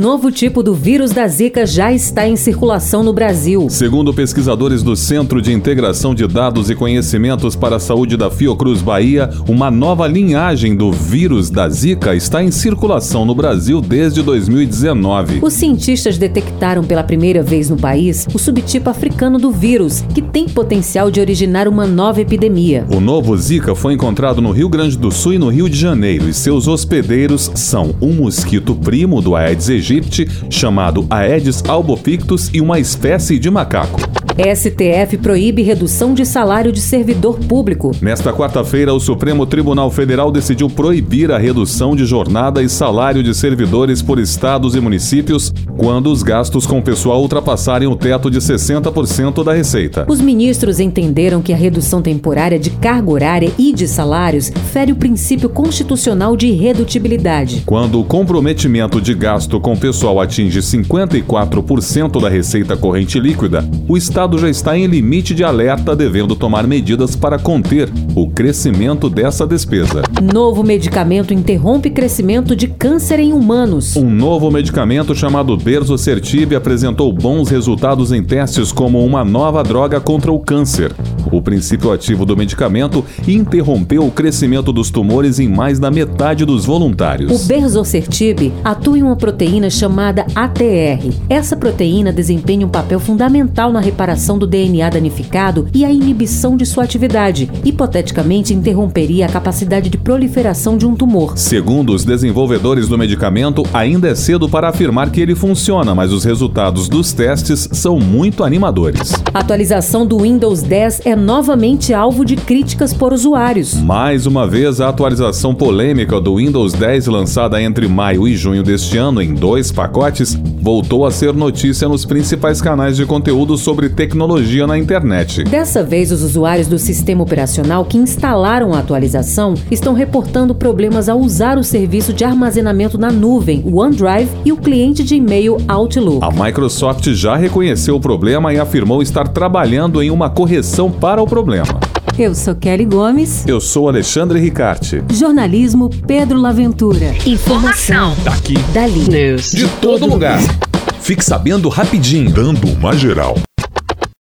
Novo tipo do vírus da Zika já está em circulação no Brasil. Segundo pesquisadores do Centro de Integração de Dados e Conhecimentos para a Saúde da Fiocruz Bahia, uma nova linhagem do vírus da Zika está em circulação no Brasil desde 2019. Os cientistas detectaram pela primeira vez no país o subtipo africano do vírus, que tem potencial de originar uma nova epidemia. O novo Zika foi encontrado no Rio Grande do Sul e no Rio de Janeiro, e seus hospedeiros são um mosquito primo do Aedes chamado Aedes albopictus, e uma espécie de macaco. STF proíbe redução de salário de servidor público. Nesta quarta-feira, o Supremo Tribunal Federal decidiu proibir a redução de jornada e salário de servidores por estados e municípios quando os gastos com pessoal ultrapassarem o teto de 60% da receita. Os ministros entenderam que a redução temporária de carga horária e de salários fere o princípio constitucional de irredutibilidade. Quando o comprometimento de gasto com pessoal atinge 54% da receita corrente líquida, o Estado já está em limite de alerta, devendo tomar medidas para conter o crescimento dessa despesa. Novo medicamento interrompe crescimento de câncer em humanos. Um novo medicamento chamado Berzosertib apresentou bons resultados em testes como uma nova droga contra o câncer. O princípio ativo do medicamento interrompeu o crescimento dos tumores em mais da metade dos O voluntários. Berzosertib atua em uma proteína chamada ATR. Essa proteína desempenha um papel fundamental na reparação do DNA danificado e a inibição de sua atividade. Hipoteticamente, interromperia a capacidade de proliferação de um tumor. Segundo os desenvolvedores do medicamento, ainda é cedo para afirmar que ele funciona, mas os resultados dos testes são muito animadores. A atualização do Windows 10 é novamente alvo de críticas por usuários. Mais uma vez, a atualização polêmica do Windows 10, lançada entre maio e junho deste ano em dois pacotes, voltou a ser notícia nos principais canais de conteúdo sobre tecnologia na internet. Dessa vez, os usuários do sistema operacional que instalaram a atualização estão reportando problemas ao usar o serviço de armazenamento na nuvem, o OneDrive, e o cliente de e-mail Outlook. A Microsoft já reconheceu o problema e afirmou estar trabalhando em uma correção para o problema. Eu sou Kelly Gomes. Eu sou Alexandre Ricarte. Jornalismo Pedro Laventura. Informação Daqui, dali. News. de todo lugar. Fique sabendo rapidinho, dando uma geral.